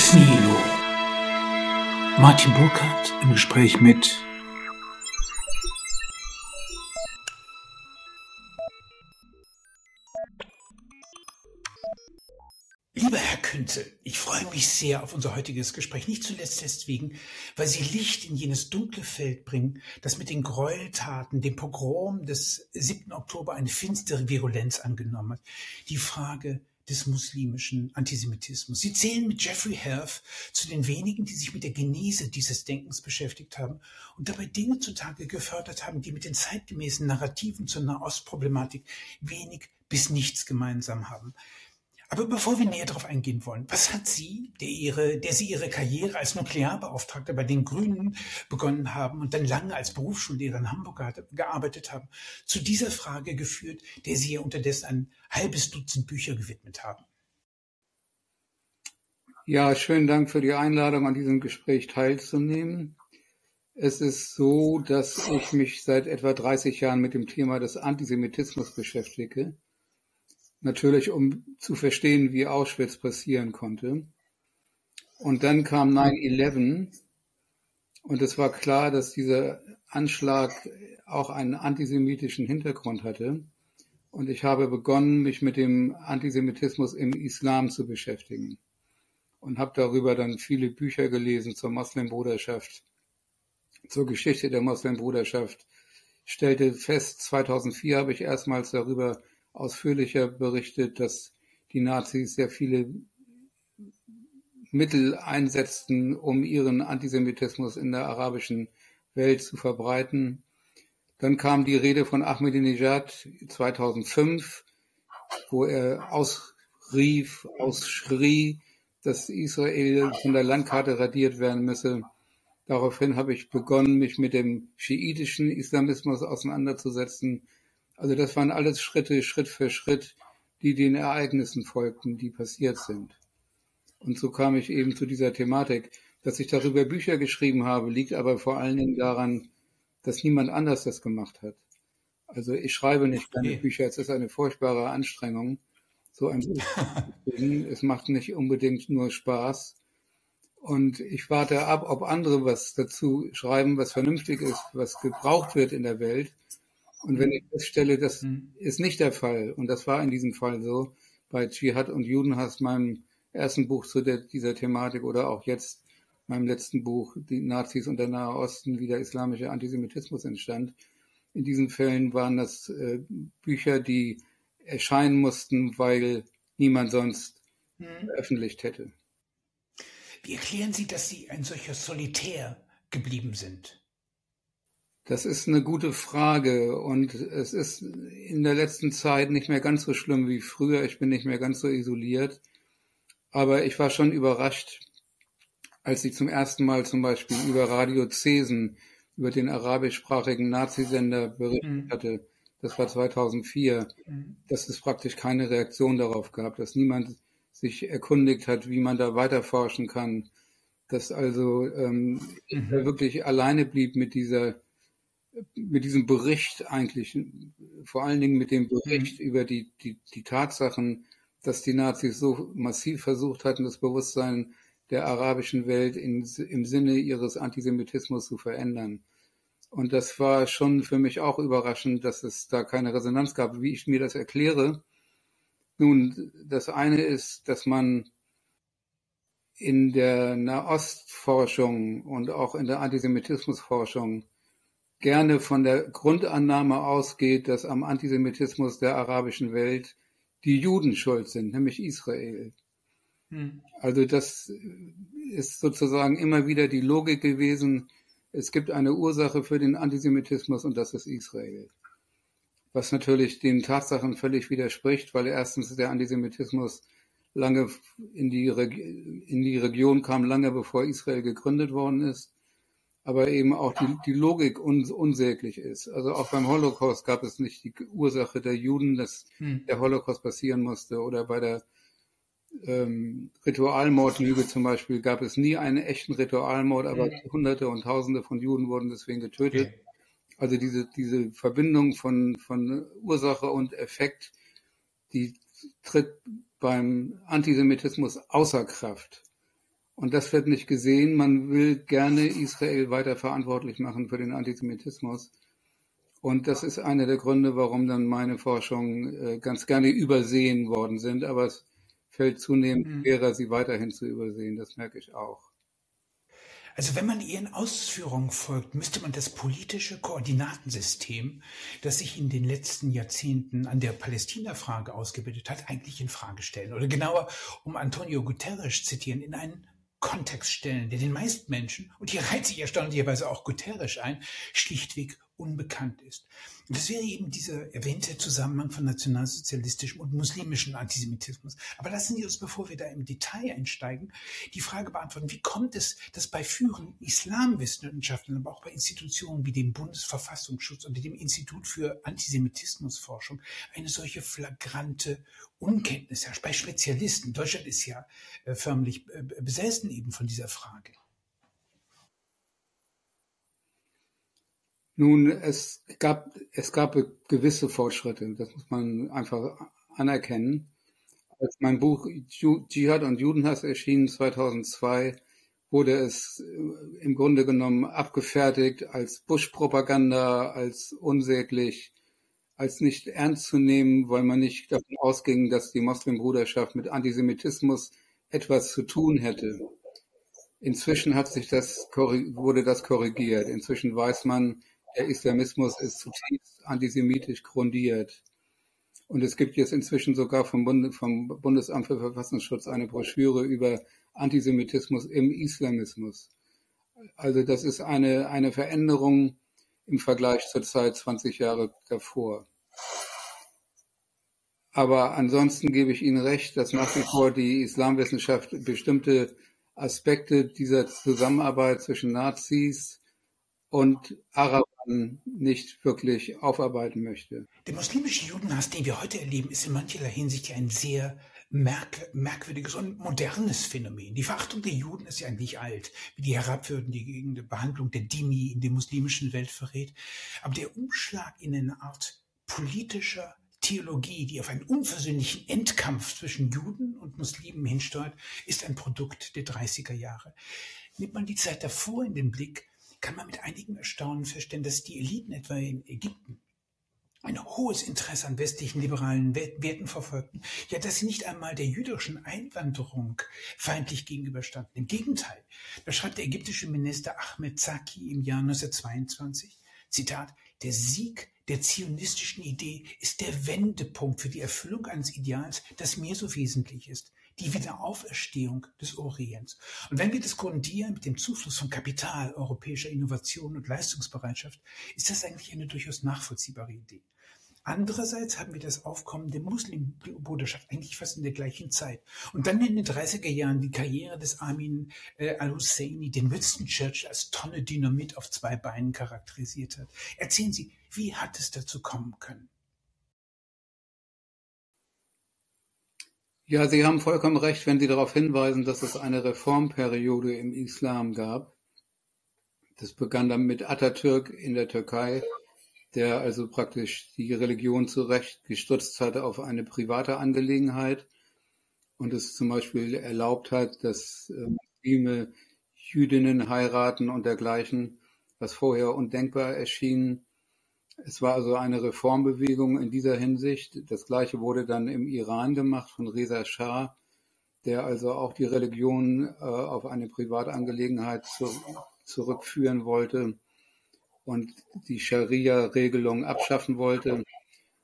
Ex Nihilo. Martin Burkhardt im Gespräch mit Lieber Herr Künzel, ich freue mich sehr auf unser heutiges Gespräch, nicht zuletzt deswegen, weil Sie Licht in jenes dunkle Feld bringen, das mit den Gräueltaten, dem Pogrom des 7. Oktober eine finstere Virulenz angenommen hat. Die Frage des muslimischen Antisemitismus. Sie zählen mit Jeffrey Herf zu den wenigen, die sich mit der Genese dieses Denkens beschäftigt haben und dabei Dinge zutage gefördert haben, die mit den zeitgemäßen Narrativen zur Nahostproblematik wenig bis nichts gemeinsam haben. Aber bevor wir näher darauf eingehen wollen, was hat Sie, der, ihre, der Sie Ihre Karriere als Nuklearbeauftragter bei den Grünen begonnen haben und dann lange als Berufsschullehrer in Hamburg gearbeitet haben, zu dieser Frage geführt, der Sie ja unterdessen ein halbes Dutzend Bücher gewidmet haben? Ja, schönen Dank für die Einladung, an diesem Gespräch teilzunehmen. Es ist so, dass ich mich seit etwa 30 Jahren mit dem Thema des Antisemitismus beschäftige natürlich um zu verstehen, wie Auschwitz passieren konnte. Und dann kam 9-11 und es war klar, dass dieser Anschlag auch einen antisemitischen Hintergrund hatte. Und ich habe begonnen, mich mit dem Antisemitismus im Islam zu beschäftigen und habe darüber dann viele Bücher gelesen zur Moslembruderschaft, zur Geschichte der Moslembruderschaft, stellte fest, 2004 habe ich erstmals darüber ausführlicher berichtet, dass die Nazis sehr viele Mittel einsetzten, um ihren Antisemitismus in der arabischen Welt zu verbreiten. Dann kam die Rede von Ahmadinejad 2005, wo er ausrief, ausschrie, dass Israel von der Landkarte radiert werden müsse. Daraufhin habe ich begonnen, mich mit dem schiitischen Islamismus auseinanderzusetzen, also das waren alles Schritte, Schritt für Schritt, die den Ereignissen folgten, die passiert sind. Und so kam ich eben zu dieser Thematik. Dass ich darüber Bücher geschrieben habe, liegt aber vor allen Dingen daran, dass niemand anders das gemacht hat. Also ich schreibe nicht gerne okay. Bücher, es ist eine furchtbare Anstrengung, so ein Buch zu lesen. Es macht nicht unbedingt nur Spaß. Und ich warte ab, ob andere was dazu schreiben, was vernünftig ist, was gebraucht wird in der Welt. Und wenn ich feststelle, das mhm. ist nicht der Fall, und das war in diesem Fall so, bei Dschihad und Judenhass, meinem ersten Buch zu der, dieser Thematik oder auch jetzt meinem letzten Buch, die Nazis und der Nahe Osten, wie der islamische Antisemitismus entstand. In diesen Fällen waren das äh, Bücher, die erscheinen mussten, weil niemand sonst mhm. veröffentlicht hätte. Wie erklären Sie, dass Sie ein solcher Solitär geblieben sind? Das ist eine gute Frage und es ist in der letzten Zeit nicht mehr ganz so schlimm wie früher. Ich bin nicht mehr ganz so isoliert. Aber ich war schon überrascht, als ich zum ersten Mal zum Beispiel über Radio Cesen, über den arabischsprachigen Nazisender berichtet mhm. hatte. Das war 2004, mhm. dass es praktisch keine Reaktion darauf gab, dass niemand sich erkundigt hat, wie man da weiterforschen kann, dass also ähm, mhm. wirklich alleine blieb mit dieser mit diesem Bericht eigentlich, vor allen Dingen mit dem Bericht mhm. über die, die, die Tatsachen, dass die Nazis so massiv versucht hatten, das Bewusstsein der arabischen Welt in, im Sinne ihres Antisemitismus zu verändern. Und das war schon für mich auch überraschend, dass es da keine Resonanz gab, wie ich mir das erkläre. Nun, das eine ist, dass man in der Nahostforschung und auch in der Antisemitismusforschung gerne von der Grundannahme ausgeht, dass am Antisemitismus der arabischen Welt die Juden schuld sind, nämlich Israel. Hm. Also das ist sozusagen immer wieder die Logik gewesen, es gibt eine Ursache für den Antisemitismus und das ist Israel. Was natürlich den Tatsachen völlig widerspricht, weil erstens der Antisemitismus lange in die, in die Region kam, lange bevor Israel gegründet worden ist aber eben auch die, die Logik uns unsäglich ist. Also auch beim Holocaust gab es nicht die Ursache der Juden, dass hm. der Holocaust passieren musste oder bei der ähm, Ritualmordlüge zum Beispiel gab es nie einen echten Ritualmord, aber hm. Hunderte und Tausende von Juden wurden deswegen getötet. Okay. Also diese, diese Verbindung von, von Ursache und Effekt, die tritt beim Antisemitismus außer Kraft. Und das wird nicht gesehen. Man will gerne Israel weiter verantwortlich machen für den Antisemitismus. Und das ist einer der Gründe, warum dann meine Forschungen äh, ganz gerne übersehen worden sind. Aber es fällt zunehmend mhm. schwerer, sie weiterhin zu übersehen. Das merke ich auch. Also wenn man Ihren Ausführungen folgt, müsste man das politische Koordinatensystem, das sich in den letzten Jahrzehnten an der Palästina-Frage ausgebildet hat, eigentlich in Frage stellen. Oder genauer, um Antonio Guterres zitieren, in einen Kontext stellen, der den meisten Menschen, und hier reiht sich erstaunlicherweise auch Guterres ein, schlichtweg unbekannt ist. Und das wäre eben dieser erwähnte Zusammenhang von nationalsozialistischem und muslimischem Antisemitismus. Aber lassen Sie uns, bevor wir da im Detail einsteigen, die Frage beantworten, wie kommt es, dass bei führenden Islamwissenschaftlern, aber auch bei Institutionen wie dem Bundesverfassungsschutz und dem Institut für Antisemitismusforschung eine solche flagrante Unkenntnis herrscht, bei Spezialisten. Deutschland ist ja äh, förmlich äh, besessen eben von dieser Frage. Nun, es gab, es gab gewisse Fortschritte, das muss man einfach anerkennen. Als mein Buch Dschihad und Judenhass erschien 2002, wurde es äh, im Grunde genommen abgefertigt als Bush-Propaganda, als unsäglich, als nicht ernst zu nehmen, weil man nicht davon ausging, dass die Moslembruderschaft mit Antisemitismus etwas zu tun hätte. Inzwischen hat sich das, wurde das korrigiert. Inzwischen weiß man, der Islamismus ist zutiefst antisemitisch grundiert. Und es gibt jetzt inzwischen sogar vom, Bund, vom Bundesamt für Verfassungsschutz eine Broschüre über Antisemitismus im Islamismus. Also das ist eine, eine Veränderung im Vergleich zur Zeit 20 Jahre davor. Aber ansonsten gebe ich Ihnen recht, dass nach wie vor die Islamwissenschaft bestimmte Aspekte dieser Zusammenarbeit zwischen Nazis und Arabern nicht wirklich aufarbeiten möchte. Der muslimische Judenhass, den wir heute erleben, ist in mancherlei Hinsicht ein sehr merk merkwürdiges und modernes Phänomen. Die Verachtung der Juden ist ja eigentlich alt, wie die herabwürdigende Behandlung der Dimi in der muslimischen Welt verrät. Aber der Umschlag in eine Art politischer Theologie, die auf einen unversöhnlichen Endkampf zwischen Juden und Muslimen hinsteuert, ist ein Produkt der 30er Jahre. Nimmt man die Zeit davor in den Blick, kann man mit einigem Erstaunen feststellen, dass die Eliten etwa in Ägypten ein hohes Interesse an westlichen liberalen Werten verfolgten, ja, dass sie nicht einmal der jüdischen Einwanderung feindlich gegenüberstanden. Im Gegenteil, da schreibt der ägyptische Minister Ahmed Zaki im Jahr 1922, Zitat, der Sieg der zionistischen Idee ist der Wendepunkt für die Erfüllung eines Ideals, das mir so wesentlich ist die Wiederauferstehung des Orients. Und wenn wir das grundieren mit dem Zufluss von Kapital, europäischer Innovation und Leistungsbereitschaft, ist das eigentlich eine durchaus nachvollziehbare Idee. Andererseits haben wir das Aufkommen der Muslimbruderschaft eigentlich fast in der gleichen Zeit. Und dann in den 30er Jahren die Karriere des Amin äh, al-Husseini, den Winston Churchill als Tonne Dynamit auf zwei Beinen charakterisiert hat. Erzählen Sie, wie hat es dazu kommen können? Ja, Sie haben vollkommen recht, wenn Sie darauf hinweisen, dass es eine Reformperiode im Islam gab. Das begann dann mit Atatürk in der Türkei, der also praktisch die Religion zurecht gestutzt hat auf eine private Angelegenheit und es zum Beispiel erlaubt hat, dass äh, Muslime Jüdinnen heiraten und dergleichen, was vorher undenkbar erschien. Es war also eine Reformbewegung in dieser Hinsicht. Das Gleiche wurde dann im Iran gemacht von Reza Shah, der also auch die Religion äh, auf eine Privatangelegenheit zu, zurückführen wollte und die Scharia-Regelung abschaffen wollte.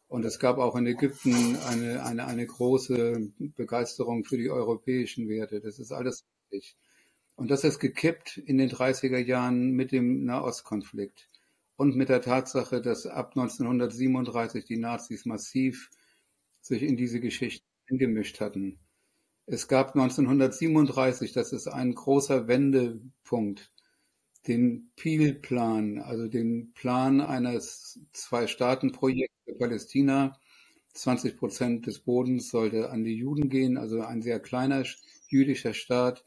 Und es gab auch in Ägypten eine, eine, eine große Begeisterung für die europäischen Werte. Das ist alles richtig. Und das ist gekippt in den 30er Jahren mit dem Nahostkonflikt und mit der Tatsache, dass ab 1937 die Nazis massiv sich in diese Geschichte eingemischt hatten. Es gab 1937, das ist ein großer Wendepunkt, den Peel-Plan, also den Plan eines Zwei-Staaten-Projekts für Palästina. 20 Prozent des Bodens sollte an die Juden gehen, also ein sehr kleiner jüdischer Staat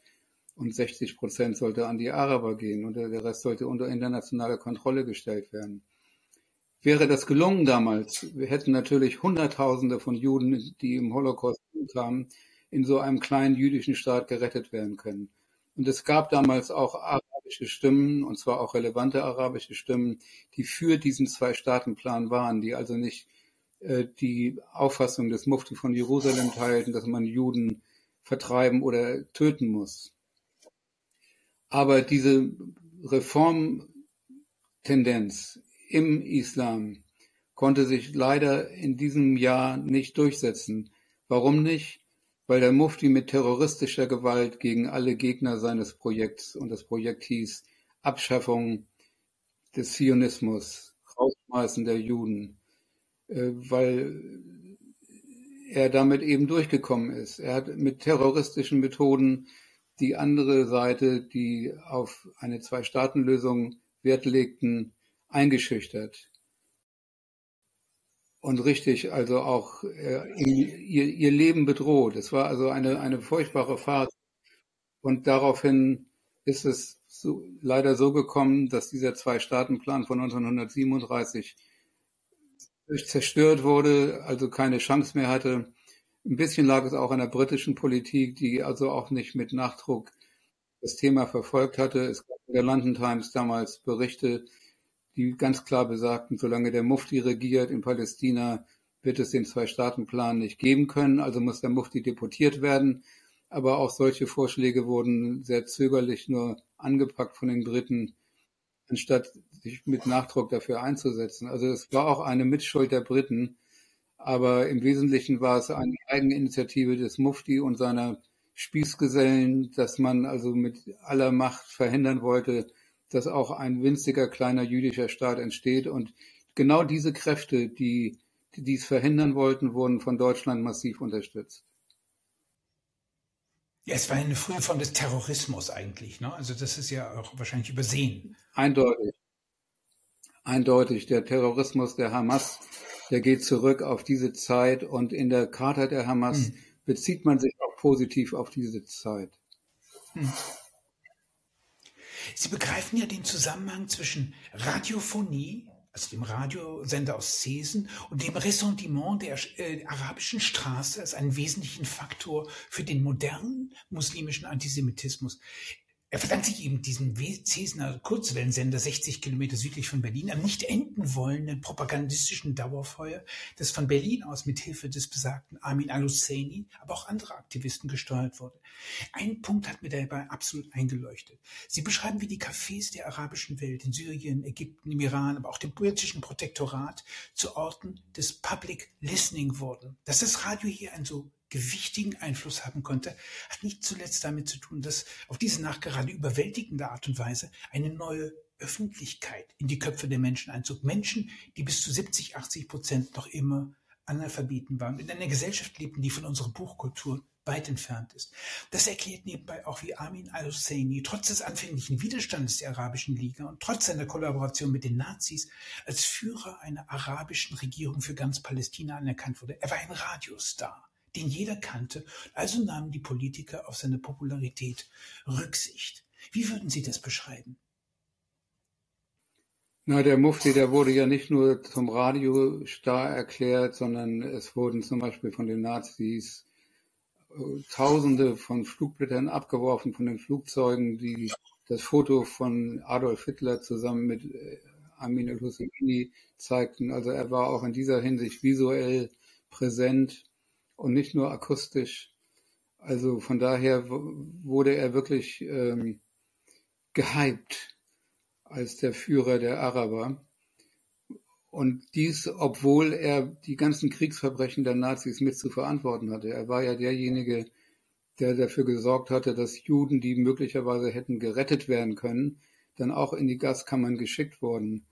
und 60 Prozent sollte an die Araber gehen und der Rest sollte unter internationale Kontrolle gestellt werden. Wäre das gelungen damals, wir hätten natürlich Hunderttausende von Juden, die im Holocaust kamen, in so einem kleinen jüdischen Staat gerettet werden können. Und es gab damals auch arabische Stimmen, und zwar auch relevante arabische Stimmen, die für diesen Zwei-Staaten-Plan waren, die also nicht äh, die Auffassung des Mufti von Jerusalem teilten, dass man Juden vertreiben oder töten muss. Aber diese Reformtendenz im Islam konnte sich leider in diesem Jahr nicht durchsetzen. Warum nicht? Weil der Mufti mit terroristischer Gewalt gegen alle Gegner seines Projekts und das Projekt hieß Abschaffung des Zionismus, Rausschmeißen der Juden, äh, weil er damit eben durchgekommen ist. Er hat mit terroristischen Methoden die andere Seite, die auf eine Zwei-Staaten-Lösung Wert legten, eingeschüchtert. Und richtig, also auch äh, ihr, ihr Leben bedroht. Es war also eine, eine furchtbare Fahrt. Und daraufhin ist es so, leider so gekommen, dass dieser Zwei-Staaten-Plan von 1937 zerstört wurde, also keine Chance mehr hatte. Ein bisschen lag es auch an der britischen Politik, die also auch nicht mit Nachdruck das Thema verfolgt hatte. Es gab in der London Times damals Berichte, die ganz klar besagten, solange der Mufti regiert in Palästina, wird es den Zwei-Staaten-Plan nicht geben können, also muss der Mufti deportiert werden. Aber auch solche Vorschläge wurden sehr zögerlich nur angepackt von den Briten, anstatt sich mit Nachdruck dafür einzusetzen. Also es war auch eine Mitschuld der Briten, aber im Wesentlichen war es eine Eigeninitiative des Mufti und seiner Spießgesellen, dass man also mit aller Macht verhindern wollte, dass auch ein winziger kleiner jüdischer Staat entsteht. Und genau diese Kräfte, die, die dies verhindern wollten, wurden von Deutschland massiv unterstützt. Ja, es war eine frühe Form des Terrorismus eigentlich. Ne? Also das ist ja auch wahrscheinlich übersehen. Eindeutig. Eindeutig. Der Terrorismus der Hamas der geht zurück auf diese Zeit und in der Charta der Hamas hm. bezieht man sich auch positiv auf diese Zeit. Hm. Sie begreifen ja den Zusammenhang zwischen Radiophonie, also dem Radiosender aus Cesen, und dem Ressentiment der äh, arabischen Straße als einen wesentlichen Faktor für den modernen muslimischen Antisemitismus. Er verdankt sich eben diesem Cesner Kurzwellensender 60 Kilometer südlich von Berlin am nicht enden wollenden propagandistischen Dauerfeuer, das von Berlin aus mit Hilfe des besagten Amin al-Husseini, aber auch anderer Aktivisten gesteuert wurde. Ein Punkt hat mir dabei absolut eingeleuchtet. Sie beschreiben, wie die Cafés der arabischen Welt in Syrien, Ägypten, im Iran, aber auch dem britischen Protektorat zu Orten des Public Listening wurden. Dass das Radio hier ein so gewichtigen Einfluss haben konnte, hat nicht zuletzt damit zu tun, dass auf diese nachgerade überwältigende Art und Weise eine neue Öffentlichkeit in die Köpfe der Menschen einzog. Menschen, die bis zu 70, 80 Prozent noch immer Analphabeten waren, in einer Gesellschaft lebten, die von unserer Buchkultur weit entfernt ist. Das erklärt nebenbei auch, wie Amin al-Husseini trotz des anfänglichen Widerstandes der Arabischen Liga und trotz seiner Kollaboration mit den Nazis als Führer einer arabischen Regierung für ganz Palästina anerkannt wurde. Er war ein Radiostar den jeder kannte, also nahmen die Politiker auf seine Popularität Rücksicht. Wie würden Sie das beschreiben? Na, der Mufti, der wurde ja nicht nur zum Radiostar erklärt, sondern es wurden zum Beispiel von den Nazis äh, Tausende von Flugblättern abgeworfen von den Flugzeugen, die das Foto von Adolf Hitler zusammen mit äh, Amin al-Husseini zeigten. Also er war auch in dieser Hinsicht visuell präsent und nicht nur akustisch. Also von daher wurde er wirklich ähm, gehypt als der Führer der Araber. Und dies, obwohl er die ganzen Kriegsverbrechen der Nazis mit zu verantworten hatte. Er war ja derjenige, der dafür gesorgt hatte, dass Juden, die möglicherweise hätten gerettet werden können, dann auch in die Gaskammern geschickt wurden.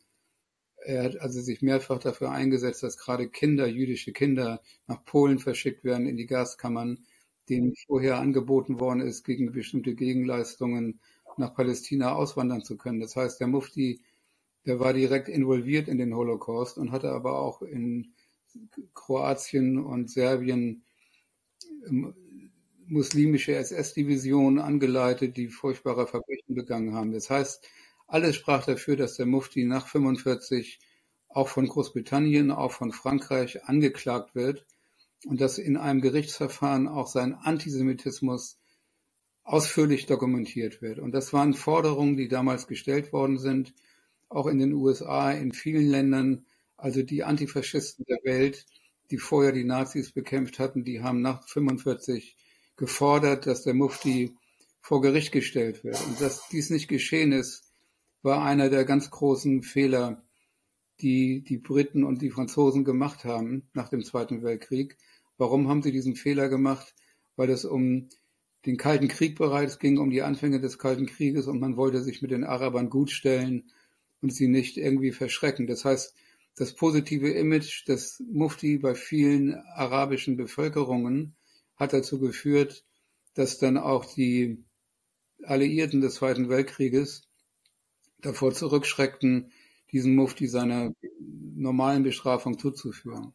Er hat also sich mehrfach dafür eingesetzt, dass gerade Kinder, jüdische Kinder, nach Polen verschickt werden in die Gaskammern, denen vorher angeboten worden ist, gegen bestimmte Gegenleistungen nach Palästina auswandern zu können. Das heißt, der Mufti, der war direkt involviert in den Holocaust und hatte aber auch in Kroatien und Serbien ähm, muslimische SS-Divisionen angeleitet, die furchtbare Verbrechen begangen haben. Das heißt, alles sprach dafür, dass der Mufti nach 45 auch von Großbritannien, auch von Frankreich angeklagt wird und dass in einem Gerichtsverfahren auch sein Antisemitismus ausführlich dokumentiert wird. Und das waren Forderungen, die damals gestellt worden sind, auch in den USA, in vielen Ländern. Also die Antifaschisten der Welt, die vorher die Nazis bekämpft hatten, die haben nach 45 gefordert, dass der Mufti vor Gericht gestellt wird. Und dass dies nicht geschehen ist, war einer der ganz großen Fehler, die die Briten und die Franzosen gemacht haben nach dem Zweiten Weltkrieg. Warum haben sie diesen Fehler gemacht? Weil es um den Kalten Krieg bereits ging, um die Anfänge des Kalten Krieges und man wollte sich mit den Arabern gutstellen und sie nicht irgendwie verschrecken. Das heißt, das positive Image des Mufti bei vielen arabischen Bevölkerungen hat dazu geführt, dass dann auch die Alliierten des Zweiten Weltkrieges davor zurückschreckten, diesen Mufti seiner normalen Bestrafung zuzuführen.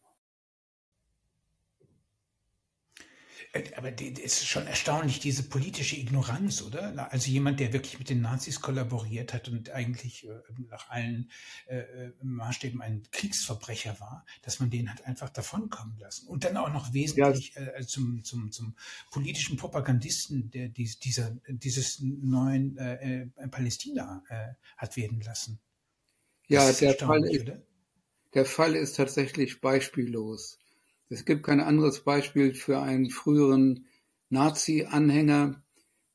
Aber es ist schon erstaunlich, diese politische Ignoranz, oder? Also jemand, der wirklich mit den Nazis kollaboriert hat und eigentlich äh, nach allen äh, äh, Maßstäben ein Kriegsverbrecher war, dass man den hat einfach davonkommen lassen. Und dann auch noch wesentlich ja. äh, zum, zum, zum politischen Propagandisten, der dies, dieser, dieses neuen äh, Palästina äh, hat werden lassen. Das ja, der Fall, ist, der Fall ist tatsächlich beispiellos. Es gibt kein anderes Beispiel für einen früheren Nazi-Anhänger,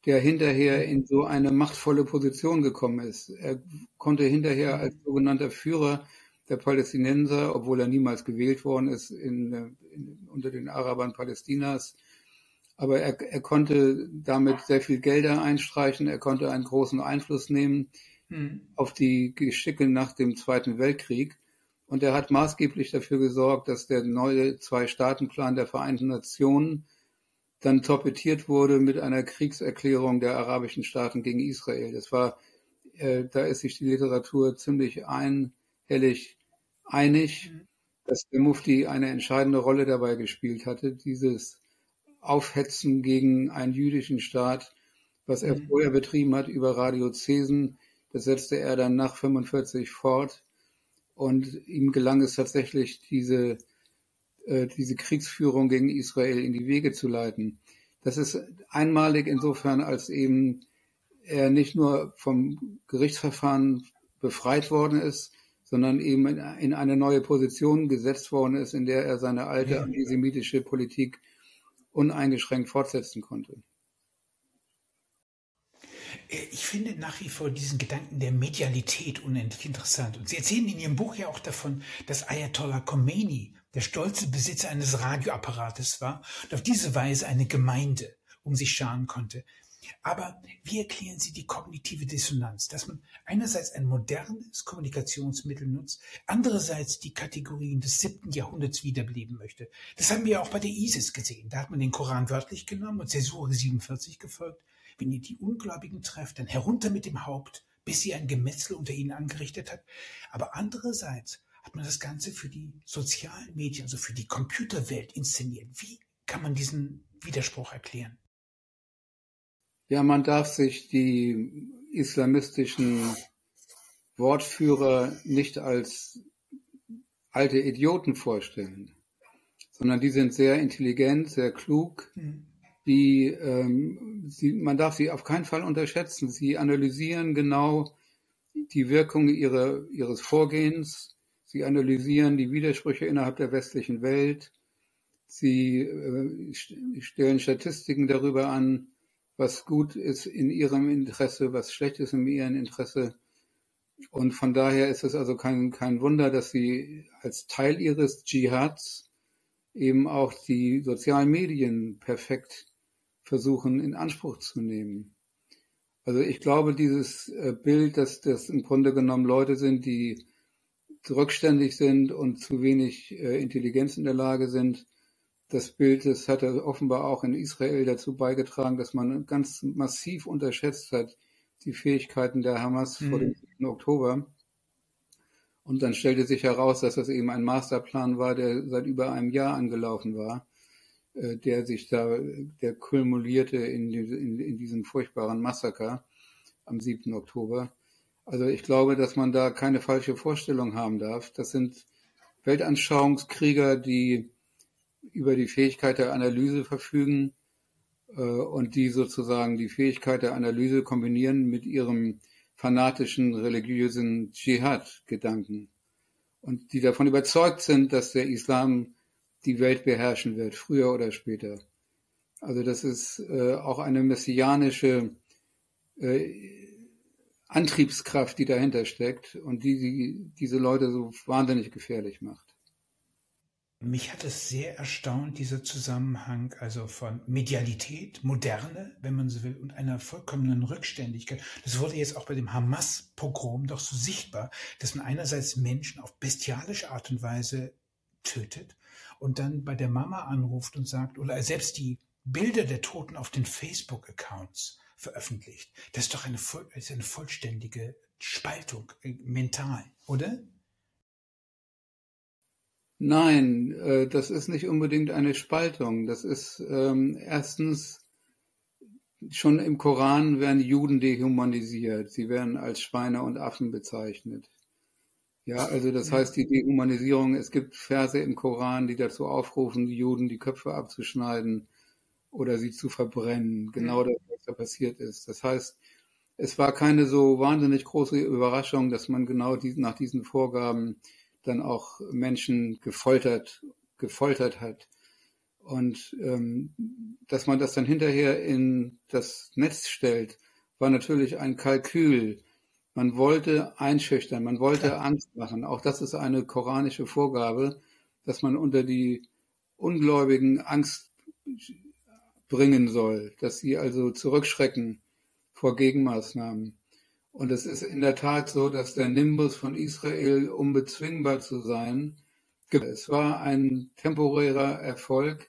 der hinterher in so eine machtvolle Position gekommen ist. Er konnte hinterher als sogenannter Führer der Palästinenser, obwohl er niemals gewählt worden ist in, in, unter den Arabern Palästinas, aber er, er, konnte damit sehr viel Gelder einstreichen, er konnte einen großen Einfluss nehmen hm. auf die Geschicke nach dem Zweiten Weltkrieg. Und er hat maßgeblich dafür gesorgt, dass der neue Zwei-Staaten-Plan der Vereinten Nationen dann torpediert wurde mit einer Kriegserklärung der arabischen Staaten gegen Israel. Das war, äh, da ist sich die Literatur ziemlich einhellig einig, mhm. dass der Mufti eine entscheidende Rolle dabei gespielt hatte, dieses Aufhetzen gegen einen jüdischen Staat, was er mhm. vorher betrieben hat über Radiozesen, das setzte er dann nach 45 fort und ihm gelang es tatsächlich, diese, äh, diese Kriegsführung gegen Israel in die Wege zu leiten. Das ist einmalig insofern, als eben er nicht nur vom Gerichtsverfahren befreit worden ist, sondern eben in eine neue Position gesetzt worden ist, in der er seine alte antisemitische Politik uneingeschränkt fortsetzen konnte. Äh, ich finde nach wie vor diesen Gedanken der Medialität unendlich interessant. Und Sie erzählen in Ihrem Buch ja auch davon, dass Ayatollah Khomeini der stolze Besitzer eines Radioapparates war und auf diese Weise eine Gemeinde um sich scharen konnte. Aber wie erklären Sie die kognitive Dissonanz, dass man einerseits ein modernes Kommunikationsmittel nutzt, andererseits die Kategorien des siebten Jahrhunderts wiederbeleben möchte? Das haben wir ja auch bei der ISIS gesehen. Da hat man den Koran wörtlich genommen und Zäsur 47 gefolgt. Wenn ihr die Ungläubigen trefft, dann herunter mit dem Haupt, bis sie ein Gemetzel unter ihnen angerichtet hat. Aber andererseits hat man das Ganze für die sozialen Medien, also für die Computerwelt inszeniert. Wie kann man diesen Widerspruch erklären? Ja, man darf sich die islamistischen Wortführer nicht als alte Idioten vorstellen, sondern die sind sehr intelligent, sehr klug. Mhm die, ähm, sie, man darf sie auf keinen Fall unterschätzen. Sie analysieren genau die Wirkung ihrer, ihres Vorgehens. Sie analysieren die Widersprüche innerhalb der westlichen Welt. Sie äh, stellen Statistiken darüber an, was gut ist in ihrem Interesse, was schlecht ist in ihrem Interesse. Und von daher ist es also kein, kein Wunder, dass sie als Teil ihres Dschihads eben auch die sozialen Medien perfekt versuchen in Anspruch zu nehmen. Also ich glaube, dieses äh, Bild, dass das im Grunde genommen Leute sind, die rückständig sind und zu wenig äh, Intelligenz in der Lage sind, das Bild, das hat er offenbar auch in Israel dazu beigetragen, dass man ganz massiv unterschätzt hat, die Fähigkeiten der Hamas mhm. vor dem 7. Oktober. Und dann stellte sich heraus, dass das eben ein Masterplan war, der seit über einem Jahr angelaufen war. Äh, der sich da, der kumulierte in, in, in diesem furchtbaren Massaker am 7. Oktober. Also ich glaube, dass man da keine falsche Vorstellung haben darf. Das sind Weltanschauungskrieger, die über die Fähigkeit der Analyse verfügen äh, und die sozusagen die Fähigkeit der Analyse kombinieren mit ihrem fanatischen religiösen Dschihad-Gedanken und die davon überzeugt sind, dass der Islam die Welt beherrschen wird, früher oder später. Also das ist äh, auch eine messianische äh, Antriebskraft, die dahinter steckt und die, die diese Leute so wahnsinnig gefährlich macht. Mich hat es sehr erstaunt, dieser Zusammenhang also von Medialität, Moderne, wenn man so will, und einer vollkommenen Rückständigkeit. Das wurde jetzt auch bei dem Hamas-Pogrom doch so sichtbar, dass man einerseits Menschen auf bestialische Art und Weise tötet und dann bei der Mama anruft und sagt, oder selbst die Bilder der Toten auf den Facebook-Accounts veröffentlicht. Das ist doch eine, ist eine vollständige Spaltung äh, mental, oder? Nein, äh, das ist nicht unbedingt eine Spaltung. Das ist ähm, erstens schon im Koran werden Juden dehumanisiert. Sie werden als Schweine und Affen bezeichnet. Ja, also das heißt die Dehumanisierung, es gibt Verse im Koran, die dazu aufrufen, die Juden die Köpfe abzuschneiden oder sie zu verbrennen. Genau das, was da passiert ist. Das heißt, es war keine so wahnsinnig große Überraschung, dass man genau die, nach diesen Vorgaben dann auch Menschen gefoltert, gefoltert hat. Und ähm, dass man das dann hinterher in das Netz stellt, war natürlich ein Kalkül. Man wollte einschüchtern, man wollte ja. Angst machen. Auch das ist eine koranische Vorgabe, dass man unter die Ungläubigen Angst bringen soll, dass sie also zurückschrecken vor Gegenmaßnahmen. Und es ist in der Tat so, dass der Nimbus von Israel, um bezwingbar zu sein, es war ein temporärer Erfolg,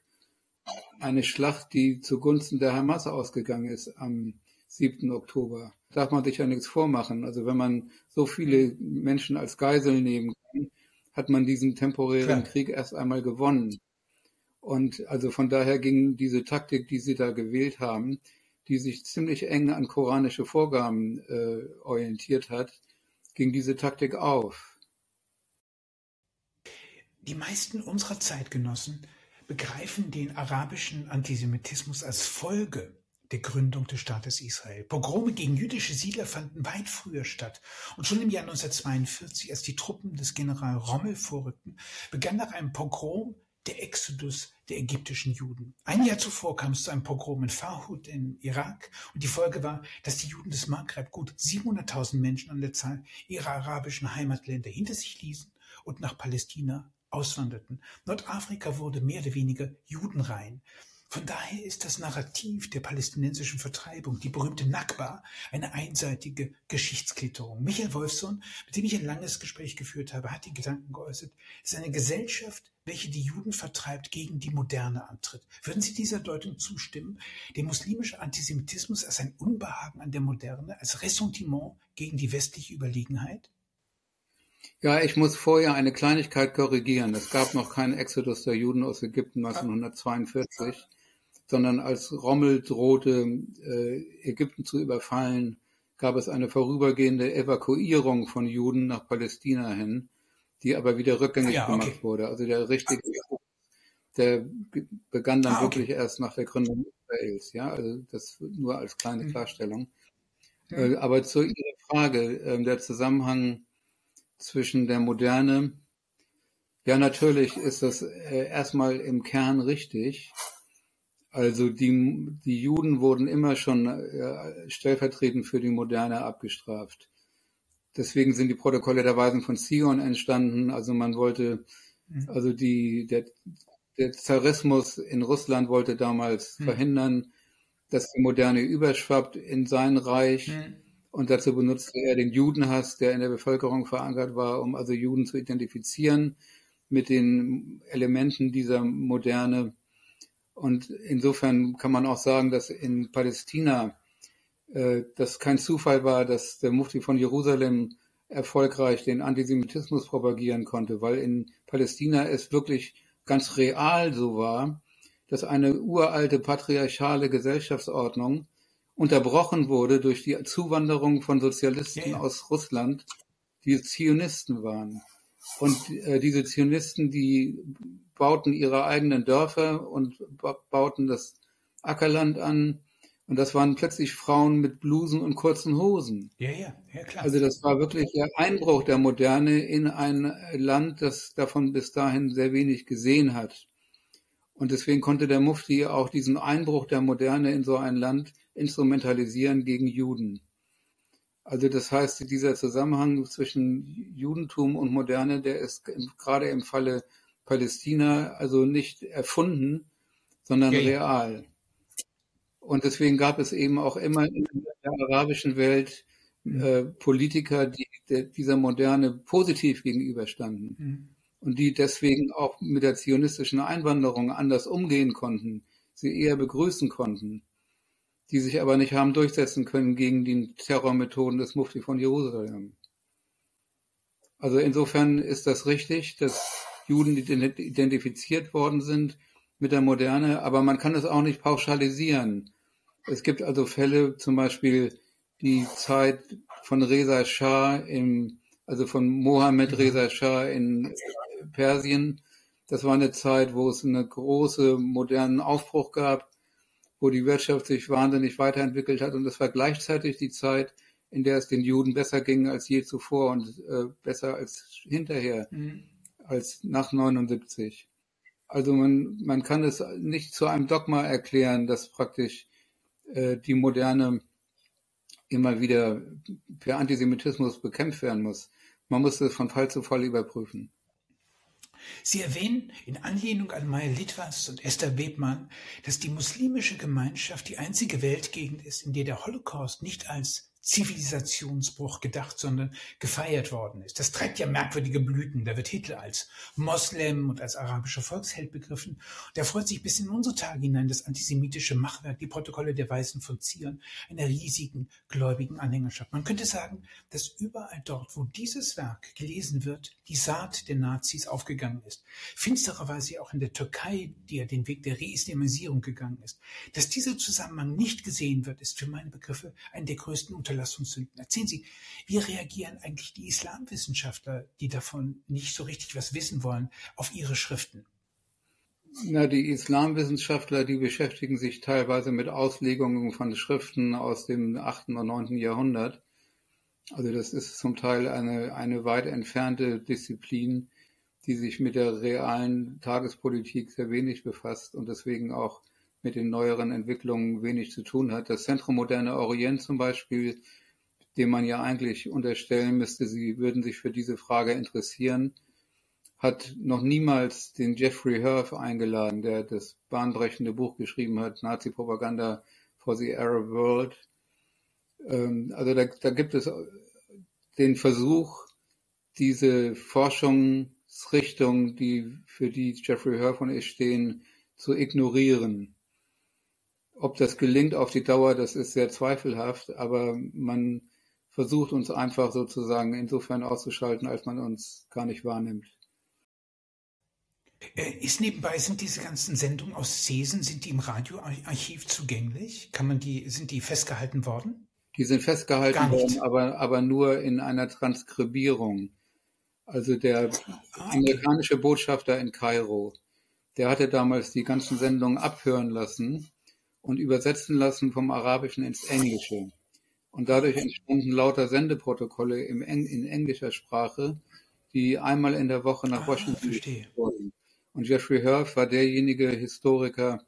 eine Schlacht, die zugunsten der Hamas ausgegangen ist am 7. Oktober. Darf man sich ja nichts vormachen. Also wenn man so viele Menschen als Geisel nehmen kann, hat man diesen temporären Klar. Krieg erst einmal gewonnen. Und also von daher ging diese Taktik, die sie da gewählt haben, die sich ziemlich eng an koranische Vorgaben äh, orientiert hat, ging diese Taktik auf. Die meisten unserer Zeitgenossen begreifen den arabischen Antisemitismus als Folge der Gründung des Staates Israel. Pogrome gegen jüdische Siedler fanden weit früher statt. Und schon im Jahr 1942, als die Truppen des General Rommel vorrückten, begann nach einem Pogrom der Exodus der ägyptischen Juden. Ein Jahr zuvor kam es zu einem Pogrom in Farhud im Irak und die Folge war, dass die Juden des Maghreb gut 700.000 Menschen an der Zahl ihrer arabischen Heimatländer hinter sich ließen und nach Palästina auswanderten. Nordafrika wurde mehr oder weniger judenrein. Von daher ist das Narrativ der palästinensischen Vertreibung, die berühmte Nakba, eine einseitige Geschichtsklitterung. Michael Wolfson, mit dem ich ein langes Gespräch geführt habe, hat die Gedanken geäußert, es ist eine Gesellschaft, welche die Juden vertreibt, gegen die Moderne antritt. Würden Sie dieser Deutung zustimmen? Der muslimische Antisemitismus als ein Unbehagen an der Moderne, als Ressentiment gegen die westliche Überlegenheit? Ja, ich muss vorher eine Kleinigkeit korrigieren. Es gab noch keinen Exodus der Juden aus Ägypten 1942 sondern als Rommel drohte, äh, Ägypten zu überfallen, gab es eine vorübergehende Evakuierung von Juden nach Palästina hin, die aber wieder rückgängig ja, okay. gemacht wurde. Also der richtige, der begann dann ah, okay. wirklich erst nach der Gründung Israels. Ja, also das nur als kleine mhm. Klarstellung. Mhm. aber zu Ihrer Frage, äh, der Zusammenhang zwischen der Moderne, ja, natürlich ist das äh, erstmal im Kern richtig. Also die, die Juden wurden immer schon äh, stellvertretend für die Moderne abgestraft. Deswegen sind die Protokolle der Weisen von Zion entstanden. Also man wollte, mhm. also die, der, der Zarismus in Russland wollte damals mhm. verhindern, dass die Moderne überschwappt in sein Reich. Mhm. Und dazu benutzte er den Judenhass, der in der Bevölkerung verankert war, um also Juden zu identifizieren mit den Elementen dieser Moderne und insofern kann man auch sagen, dass in Palästina äh, das kein Zufall war, dass der Mufti von Jerusalem erfolgreich den Antisemitismus propagieren konnte, weil in Palästina es wirklich ganz real so war, dass eine uralte patriarchale Gesellschaftsordnung unterbrochen wurde durch die Zuwanderung von Sozialisten ja. aus Russland, die Zionisten waren. Und äh, diese Zionisten, die bauten ihre eigenen Dörfer und bauten das Ackerland an und das waren plötzlich Frauen mit Blusen und kurzen Hosen. Ja, ja, ja, klar. Also das war wirklich der Einbruch der Moderne in ein Land, das davon bis dahin sehr wenig gesehen hat. Und deswegen konnte der Mufti auch diesen Einbruch der Moderne in so ein Land instrumentalisieren gegen Juden. Also das heißt, dieser Zusammenhang zwischen Judentum und Moderne, der ist gerade im Falle Palästina also nicht erfunden, sondern ja, real. Und deswegen gab es eben auch immer in der arabischen Welt mhm. äh, Politiker, die der, dieser Moderne positiv gegenüberstanden mhm. und die deswegen auch mit der zionistischen Einwanderung anders umgehen konnten, sie eher begrüßen konnten, die sich aber nicht haben durchsetzen können gegen die Terrormethoden des Mufti von Jerusalem. Also insofern ist das richtig, dass Juden identifiziert worden sind mit der Moderne, aber man kann es auch nicht pauschalisieren. Es gibt also Fälle, zum Beispiel die Zeit von Reza Shah im, also von Mohammed Reza Shah in Persien. Das war eine Zeit, wo es einen großen modernen Aufbruch gab, wo die Wirtschaft sich wahnsinnig weiterentwickelt hat. Und das war gleichzeitig die Zeit, in der es den Juden besser ging als je zuvor und äh, besser als hinterher, mhm. Als nach 79. Also man, man kann es nicht zu einem Dogma erklären, dass praktisch äh, die Moderne immer wieder per Antisemitismus bekämpft werden muss. Man muss es von Fall zu Fall überprüfen. Sie erwähnen in Anlehnung an Meyer Litwas und Esther Webmann, dass die muslimische Gemeinschaft die einzige Weltgegend ist, in der der Holocaust nicht als Zivilisationsbruch gedacht, sondern gefeiert worden ist. Das treibt ja merkwürdige Blüten. Da wird Hitler als Moslem und als arabischer Volksheld begriffen. Und er freut sich bis in unsere Tage hinein das antisemitische Machwerk, die Protokolle der Weisen von Zion, einer riesigen gläubigen Anhängerschaft. Man könnte sagen, dass überall dort, wo dieses Werk gelesen wird, die Saat der Nazis aufgegangen ist. Finstererweise auch in der Türkei, die ja den Weg der Reislamisierung gegangen ist. Dass dieser Zusammenhang nicht gesehen wird, ist für meine Begriffe ein der größten Unterlassungssünden. Erzählen Sie, wie reagieren eigentlich die Islamwissenschaftler, die davon nicht so richtig was wissen wollen, auf Ihre Schriften? Na, die Islamwissenschaftler, die beschäftigen sich teilweise mit Auslegungen von Schriften aus dem 8. und 9. Jahrhundert. Also das ist zum Teil eine, eine weit entfernte Disziplin, die sich mit der realen Tagespolitik sehr wenig befasst und deswegen auch mit den neueren Entwicklungen wenig zu tun hat. Das Zentrum Moderne Orient zum Beispiel, dem man ja eigentlich unterstellen müsste, sie würden sich für diese Frage interessieren, hat noch niemals den Jeffrey Herf eingeladen, der das bahnbrechende Buch geschrieben hat, Nazi-Propaganda for the Arab World. Ähm, also da, da gibt es den Versuch, diese Forschungsrichtung, die für die Jeffrey Herf und ich stehen, zu ignorieren. Ob das gelingt auf die Dauer, das ist sehr zweifelhaft, aber man versucht uns einfach sozusagen insofern auszuschalten, als man uns gar nicht wahrnimmt. Äh, ist nebenbei, sind diese ganzen Sendungen aus Cesen, sind die im Radioarchiv zugänglich? Kann man die, sind die festgehalten worden? Die sind festgehalten worden, aber, aber nur in einer Transkribierung. Also der ah, amerikanische Botschafter in Kairo, der hatte damals die ganzen Sendungen abhören lassen und übersetzen lassen vom Arabischen ins Englische. Und dadurch entstanden lauter Sendeprotokolle im Eng in englischer Sprache, die einmal in der Woche nach ah, Washington wurden. Und Jeffrey Herf war derjenige Historiker,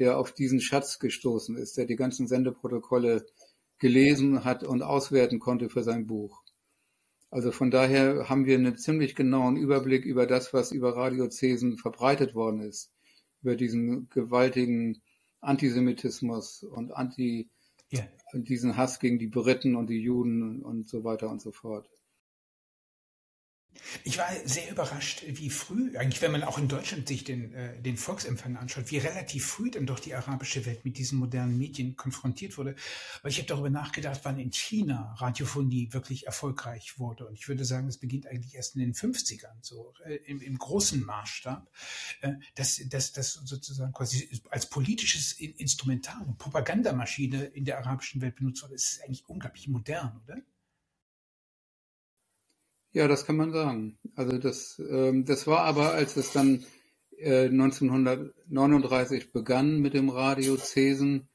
der auf diesen Schatz gestoßen ist, der die ganzen Sendeprotokolle gelesen hat und auswerten konnte für sein Buch. Also von daher haben wir einen ziemlich genauen Überblick über das, was über Radiozesen verbreitet worden ist, über diesen gewaltigen Antisemitismus und Anti, yeah. diesen Hass gegen die Briten und die Juden und so weiter und so fort. Ich war sehr überrascht, wie früh, eigentlich wenn man auch in Deutschland sich den, äh, den Volksempfang anschaut, wie relativ früh dann doch die arabische Welt mit diesen modernen Medien konfrontiert wurde. Weil ich habe darüber nachgedacht, wann in China Radiophonie wirklich erfolgreich wurde. Und ich würde sagen, es beginnt eigentlich erst in den 50ern, so äh, im, im, großen Maßstab, äh, dass, das sozusagen quasi als politisches Instrumental und Propagandamaschine in der arabischen Welt benutzt wurde. Es ist eigentlich unglaublich modern, oder? Ja, das kann man sagen. Also das, ähm, das war aber, als es dann äh, 1939 begann mit dem Radio Cesen,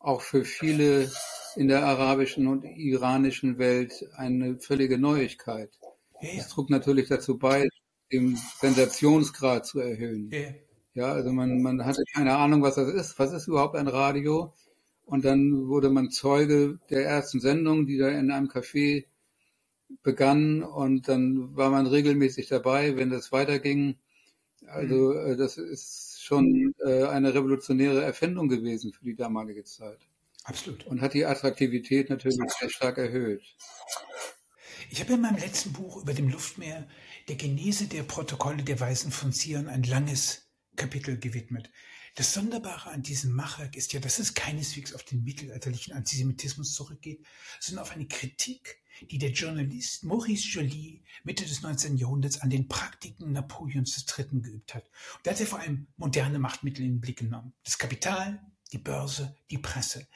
auch für viele in der arabischen und iranischen Welt eine völlige Neuigkeit. Ja. Das trug natürlich dazu bei, den Sensationsgrad zu erhöhen. Ja. ja, also man, man hatte keine Ahnung, was das ist. Was ist überhaupt ein Radio? Und dann wurde man Zeuge der ersten Sendung, die da in einem Café begann. Und dann war man regelmäßig dabei, wenn das weiterging. Also mhm. Äh, das ist schon äh, eine revolutionäre Erfindung gewesen für die damalige Zeit. Absolut. Und hat die Attraktivität natürlich sehr stark erhöht. Ich habe in meinem letzten Buch über dem Luftmeer der Genese der Protokolle der Weisen von Zion ein langes Kapitel gewidmet. Das Sonderbare an diesem Machwerk ist ja, dass es keineswegs auf den mittelalterlichen Antisemitismus zurückgeht, sondern auf eine Kritik, die der Journalist Maurice Joly Mitte des 19. Jahrhunderts an den Praktiken Napoleons III. geübt hat. Und da hat er vor allem moderne Machtmittel in den Blick genommen. Das Kapital, die Börse, die Presse.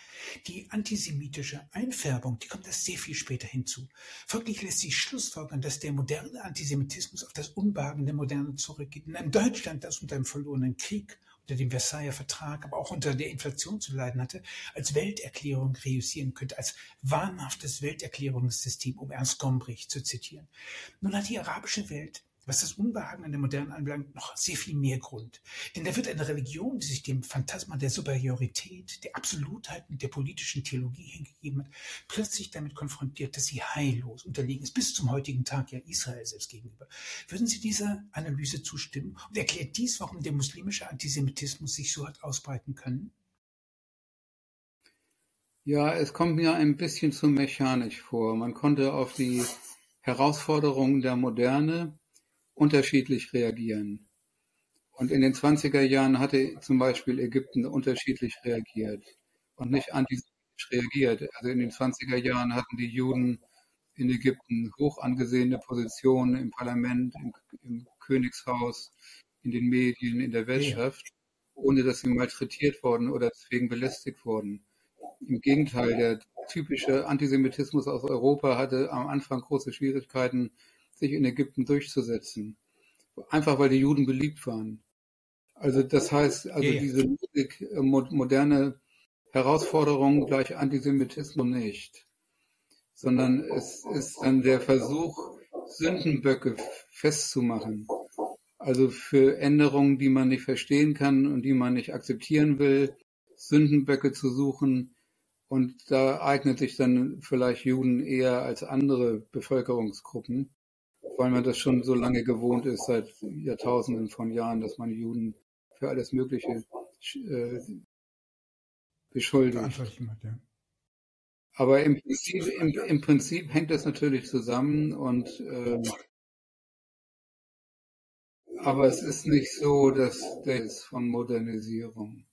Die antisemitische Einfärbung, die kommt erst sehr viel später hinzu. Folglich lässt sich schlussfolgern, dass der moderne Antisemitismus auf das Unbehagen der Moderne zurückgeht. In einem Deutschland, das unter einem verlorenen Krieg, unter dem Versailler Vertrag, aber auch unter der Inflation zu leiden hatte, als Welterklärung reüssieren könnte, als wahnhaftes Welterklärungssystem, um Ernst Gombrich zu zitieren. Nun hat die arabische Welt was das Unbehagen an der Modernen anbelangt, noch sehr viel mehr Grund. Denn da wird eine Religion, die sich dem Phantasma der Superiorität, der Absolutheit und der politischen Theologie hingegeben hat, plötzlich damit konfrontiert, dass sie heillos unterlegen ist, bis zum heutigen Tag ja Israel selbst gegenüber. Würden Sie dieser Analyse zustimmen? Und erklärt dies, warum der muslimische Antisemitismus sich so hat ausbreiten können? Ja, es kommt mir ein bisschen zu mechanisch vor. Man konnte auf die Herausforderungen der Moderne unterschiedlich reagieren. Und in den 20er Jahren hatte zum Beispiel Ägypten unterschiedlich reagiert und nicht antisemitisch reagiert. Also in den 20er Jahren hatten die Juden in Ägypten hoch angesehene Positionen im Parlament, im, im Königshaus, in den Medien, in der Wirtschaft, ohne dass sie malträtiert wurden oder deswegen belästigt wurden. Im Gegenteil, der typische Antisemitismus aus Europa hatte am Anfang große Schwierigkeiten, sich in Ägypten durchzusetzen. Einfach weil die Juden beliebt waren. Also das heißt, also ja, diese Logik, äh, moderne Herausforderung gleich Antisemitismus nicht, sondern es ist dann der Versuch, Sündenböcke festzumachen. Also für Änderungen, die man nicht verstehen kann und die man nicht akzeptieren will, Sündenböcke zu suchen. Und da eignet sich dann vielleicht Juden eher als andere Bevölkerungsgruppen weil man das schon so lange gewohnt ist, seit Jahrtausenden von Jahren, dass man Juden für alles Mögliche äh, beschuldigt. Aber im Prinzip, im, im, Prinzip hängt das natürlich zusammen und äh, aber es ist nicht so, dass das von Modernisierung.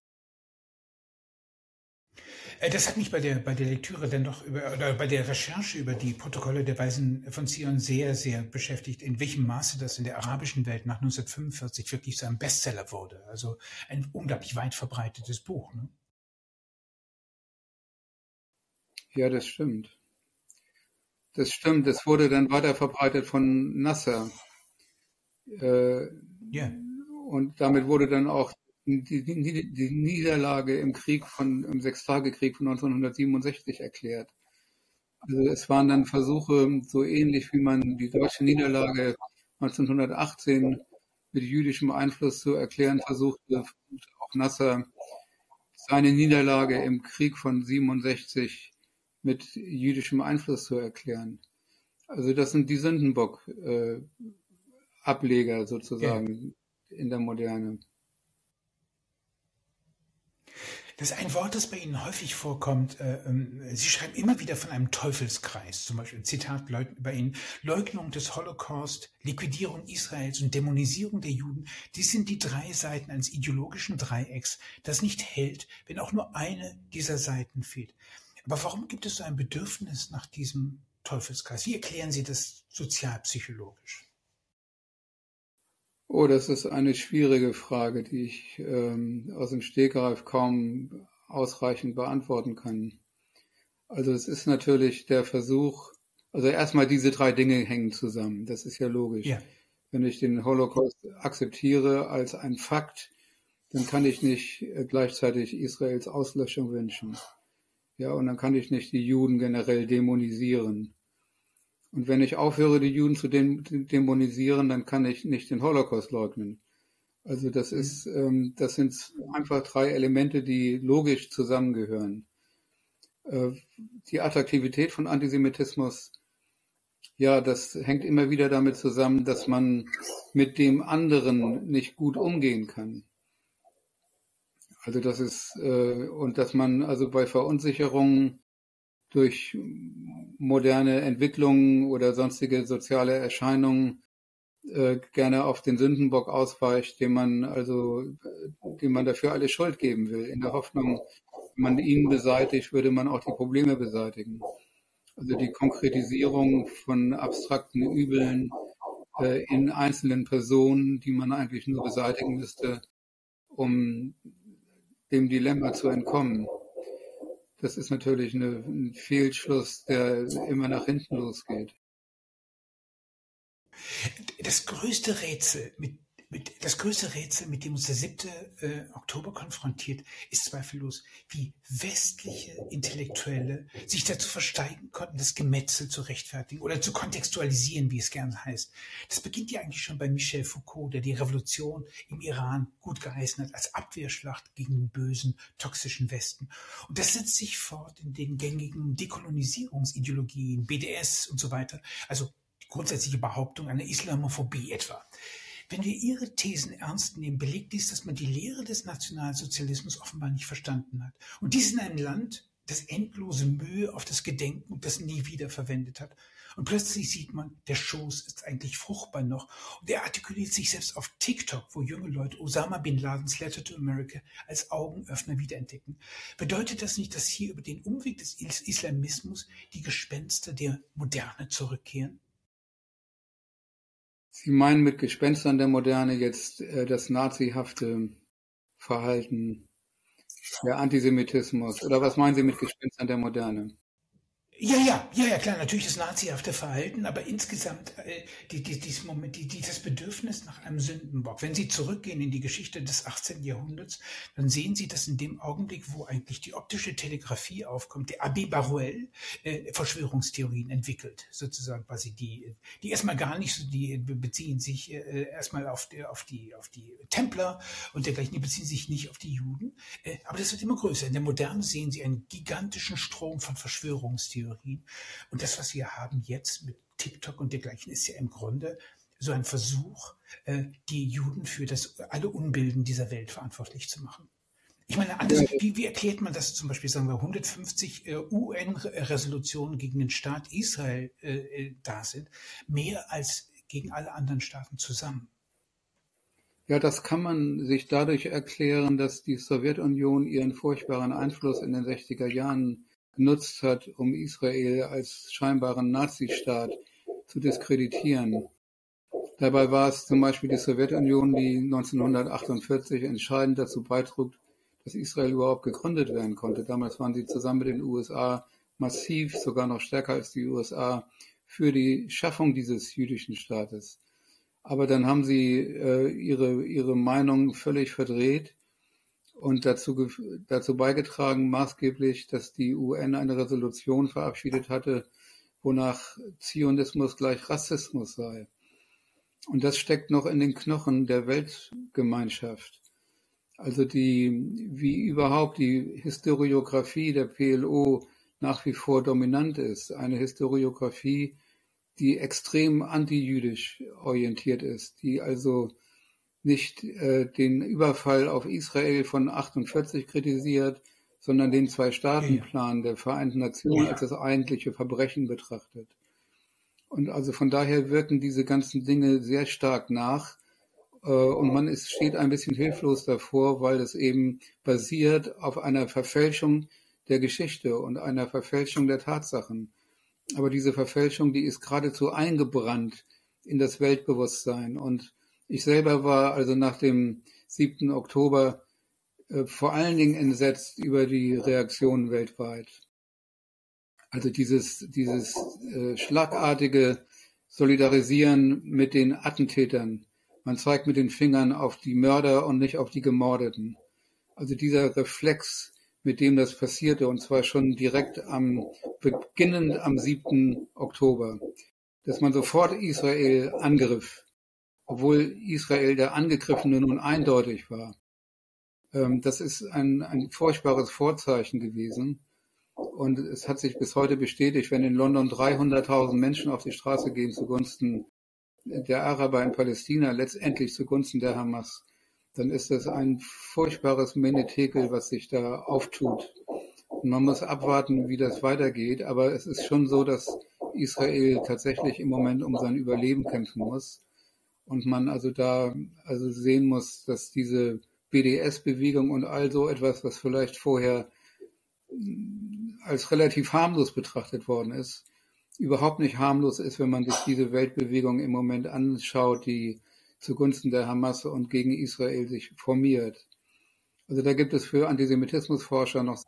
Äh, das hat mich bei der, bei der Lektüre dann doch über, oder bei der Recherche über die Protokolle der Weisen von Zion sehr, sehr beschäftigt, in welchem Maße das in der arabischen Welt nach 1945 wirklich zu einem Bestseller wurde. Also ein unglaublich weit verbreitetes Buch. Ne? Ja, das stimmt. Das stimmt. Das wurde dann weiter verbreitet von Nasser. Äh, ja. Und damit wurde dann auch die, die, die Niederlage im Krieg von, im Sechstagekrieg von 1967 erklärt. Also es waren dann Versuche, so ähnlich wie man die deutsche Niederlage 1918 mit jüdischem Einfluss zu erklären versuchte, auch Nasser seine Niederlage im Krieg von 67 mit jüdischem Einfluss zu erklären. Also das sind die Sündenbock-Ableger äh, sozusagen ja. in der Moderne. Das ist ein Wort, das bei Ihnen häufig vorkommt. Äh, ähm, Sie schreiben immer wieder von einem Teufelskreis, zum Beispiel Zitat bei Ihnen, Leugnung des Holocaust, Liquidierung Israels und Dämonisierung der Juden. Dies sind die drei Seiten eines ideologischen Dreiecks, das nicht hält, wenn auch nur eine dieser Seiten fehlt. Aber warum gibt es so ein Bedürfnis nach diesem Teufelskreis? Wie erklären Sie das sozialpsychologisch? Oh, das ist eine schwierige Frage, die ich ähm, aus dem Stegreif kaum ausreichend beantworten kann. Also es ist natürlich der Versuch, also erstmal diese drei Dinge hängen zusammen, das ist ja logisch. Ja. Wenn ich den Holocaust akzeptiere als ein Fakt, dann kann ich nicht äh, gleichzeitig Israels Auslöschung wünschen. Ja, und dann kann ich nicht die Juden generell dämonisieren. Und wenn ich aufhöre, die Juden zu dämonisieren, dann kann ich nicht den Holocaust leugnen. Also das ist, ähm, das sind einfach drei Elemente, die logisch zusammengehören. Äh, die Attraktivität von Antisemitismus, ja, das hängt immer wieder damit zusammen, dass man mit dem anderen nicht gut umgehen kann. Also das ist, äh, und dass man also bei Verunsicherungen durch moderne Entwicklungen oder sonstige soziale Erscheinungen äh, gerne auf den Sündenbock ausweicht, dem man also, dem man dafür alle Schuld geben will, in der Hoffnung, wenn man ihn beseitigt, würde man auch die Probleme beseitigen. Also die Konkretisierung von abstrakten Übeln äh, in einzelnen Personen, die man eigentlich nur beseitigen müsste, um dem Dilemma zu entkommen. Das ist natürlich eine, ein Fehlschluss, der immer nach hinten losgeht. Das größte Rätsel, mit das größte Rätsel, mit dem uns der 7. Äh, Oktober konfrontiert, ist zweifellos, wie westliche Intellektuelle sich dazu versteigen konnten, das Gemetzel zu rechtfertigen oder zu kontextualisieren, wie es gern heißt. Das beginnt ja eigentlich schon bei Michel Foucault, der die Revolution im Iran gut geheißen hat als Abwehrschlacht gegen den bösen, toxischen Westen. Und das setzt sich fort in den gängigen Dekolonisierungsideologien, BDS und so weiter. Also grundsätzliche Behauptung einer Islamophobie etwa. Wenn wir Ihre Thesen ernst nehmen, belegt dies, dass man die Lehre des Nationalsozialismus offenbar nicht verstanden hat. Und dies in einem Land, das endlose Mühe auf das Gedenken und das nie wieder verwendet hat. Und plötzlich sieht man, der Schoß ist eigentlich fruchtbar noch. Und er artikuliert sich selbst auf TikTok, wo junge Leute Osama Bin Ladens Letter to America als Augenöffner wiederentdecken. Bedeutet das nicht, dass hier über den Umweg des Islamismus die Gespenster der Moderne zurückkehren? Sie meinen mit Gespenstern der Moderne jetzt äh, das nazihafte Verhalten, der Antisemitismus oder was meinen Sie mit Gespenstern der Moderne? Ja, ja, ja, ja, klar, natürlich das nazihafte Verhalten, aber insgesamt äh, die, die, dieses Moment, die, dieses Bedürfnis nach einem Sündenbock. Wenn Sie zurückgehen in die Geschichte des 18. Jahrhunderts, dann sehen Sie, dass in dem Augenblick, wo eigentlich die optische Telegrafie aufkommt, der Abbé Baruel äh, Verschwörungstheorien entwickelt, sozusagen quasi die, die erstmal gar nicht so, die beziehen sich äh, erstmal auf die, auf die, auf die Templer und dergleichen, die beziehen sich nicht auf die Juden, äh, aber das wird immer größer. In der Moderne sehen Sie einen gigantischen Strom von Verschwörungstheorien Verschwörungstheorien. Und das, was wir haben jetzt mit TikTok und dergleichen, ist ja im Grunde so ein Versuch, äh, die Juden für das alle Unbilden dieser Welt verantwortlich zu machen. Ich meine, anders, wie, wie erklärt man das zum Beispiel, sagen wir, 150 äh, UN-Resolutionen gegen den Staat Israel äh, äh, da sind, mehr als gegen alle anderen Staaten zusammen? Ja, das kann man sich dadurch erklären, dass die Sowjetunion ihren furchtbaren Einfluss in den 60er Jahren genutzt hat, um Israel als scheinbaren Nazistaat zu diskreditieren. Dabei war es zum Beispiel die Sowjetunion, die 1948 entscheidend dazu beitrug, dass Israel überhaupt gegründet werden konnte. Damals waren sie zusammen mit den USA massiv, sogar noch stärker als die USA, für die Schaffung dieses jüdischen Staates. Aber dann haben sie äh, ihre, ihre Meinung völlig verdreht und dazu, dazu beigetragen maßgeblich, dass die UN eine Resolution verabschiedet hatte, wonach Zionismus gleich Rassismus sei. Und das steckt noch in den Knochen der Weltgemeinschaft. Also die, wie überhaupt die Historiografie der PLO nach wie vor dominant ist. Eine Historiografie, die extrem antijüdisch orientiert ist, die also nicht äh, den Überfall auf Israel von 48 kritisiert, sondern den Zwei-Staaten-Plan der Vereinten Nationen ja. als das eigentliche Verbrechen betrachtet. Und also von daher wirken diese ganzen Dinge sehr stark nach. Äh, und man ist, steht ein bisschen hilflos davor, weil es eben basiert auf einer Verfälschung der Geschichte und einer Verfälschung der Tatsachen. Aber diese Verfälschung, die ist geradezu eingebrannt in das Weltbewusstsein. Und ich selber war also nach dem 7. Oktober äh, vor allen Dingen entsetzt über die Reaktionen weltweit. Also dieses, dieses äh, schlagartige solidarisieren mit den Attentätern. Man zeigt mit den Fingern auf die Mörder und nicht auf die Gemordeten. Also dieser Reflex, mit dem das passierte, und zwar schon direkt am, beginnend am 7. Oktober, dass man sofort Israel angriff, obwohl Israel der Angegriffene nun eindeutig war. Ähm, das ist ein, ein furchtbares Vorzeichen gewesen. Und es hat sich bis heute bestätigt, wenn in London 300.000 Menschen auf die Straße gehen zugunsten der Araber in Palästina, letztendlich zugunsten der Hamas, dann ist das ein furchtbares Menetekel, was sich da auftut. Und man muss abwarten, wie das weitergeht. Aber es ist schon so, dass Israel tatsächlich im Moment um sein Überleben kämpfen muss. Und man also da also sehen muss, dass diese BDS-Bewegung und all so etwas, was vielleicht vorher als relativ harmlos betrachtet worden ist, überhaupt nicht harmlos ist, wenn man sich diese Weltbewegung im Moment anschaut, die zugunsten der Hamas und gegen Israel sich formiert. Also da gibt es für Antisemitismusforscher noch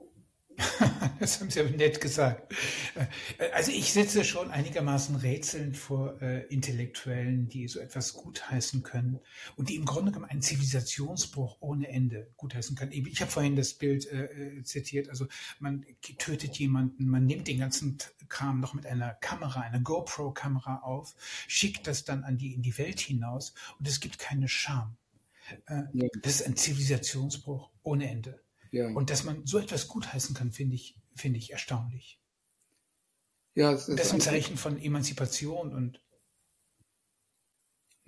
das haben Sie aber nett gesagt. Äh, also ich sitze schon einigermaßen rätselnd vor äh, Intellektuellen, die so etwas gutheißen können und die im Grunde genommen einen Zivilisationsbruch ohne Ende gutheißen können. Ich habe vorhin das Bild äh, äh, zitiert, also man tötet jemanden, man nimmt den ganzen Kram noch mit einer Kamera, einer GoPro-Kamera auf, schickt das dann an die in die Welt hinaus und es gibt keine Scham. Äh. Das ist ein Zivilisationsbruch ohne Ende. Ja. Und dass man so etwas gutheißen kann, finde ich, finde ich erstaunlich. Ja, es ist das ist ein Zeichen von Emanzipation und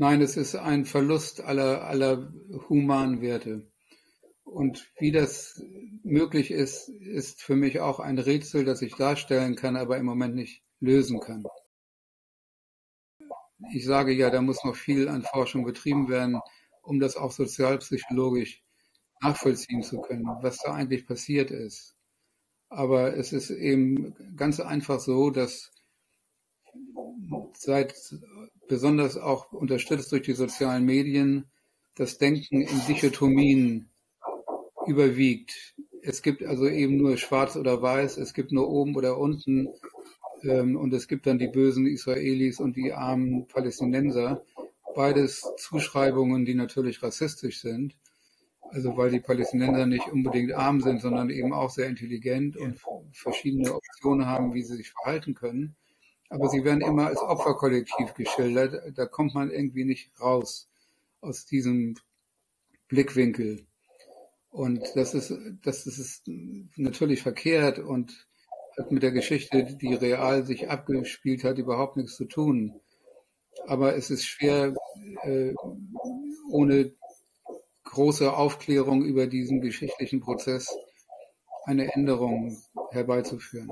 Nein, es ist ein Verlust aller, aller humanen Werte. Und wie das möglich ist, ist für mich auch ein Rätsel, das ich darstellen kann, aber im Moment nicht lösen kann. Ich sage ja, da muss noch viel an Forschung betrieben werden, um das auch sozialpsychologisch nachvollziehen zu können, was da eigentlich passiert ist. Aber es ist eben ganz einfach so, dass seit besonders auch unterstützt durch die sozialen Medien das Denken in Dichotomien überwiegt. Es gibt also eben nur schwarz oder weiß, es gibt nur oben oder unten ähm, und es gibt dann die bösen Israelis und die armen Palästinenser. Beides Zuschreibungen, die natürlich rassistisch sind. Also weil die Palästinenser nicht unbedingt arm sind, sondern eben auch sehr intelligent und verschiedene Optionen haben, wie sie sich verhalten können. Aber sie werden immer als Opferkollektiv geschildert. Da kommt man irgendwie nicht raus aus diesem Blickwinkel. Und das ist, das ist natürlich verkehrt und hat mit der Geschichte, die real sich abgespielt hat, überhaupt nichts zu tun. Aber es ist schwer, äh, ohne große Aufklärung über diesen geschichtlichen Prozess eine Änderung herbeizuführen.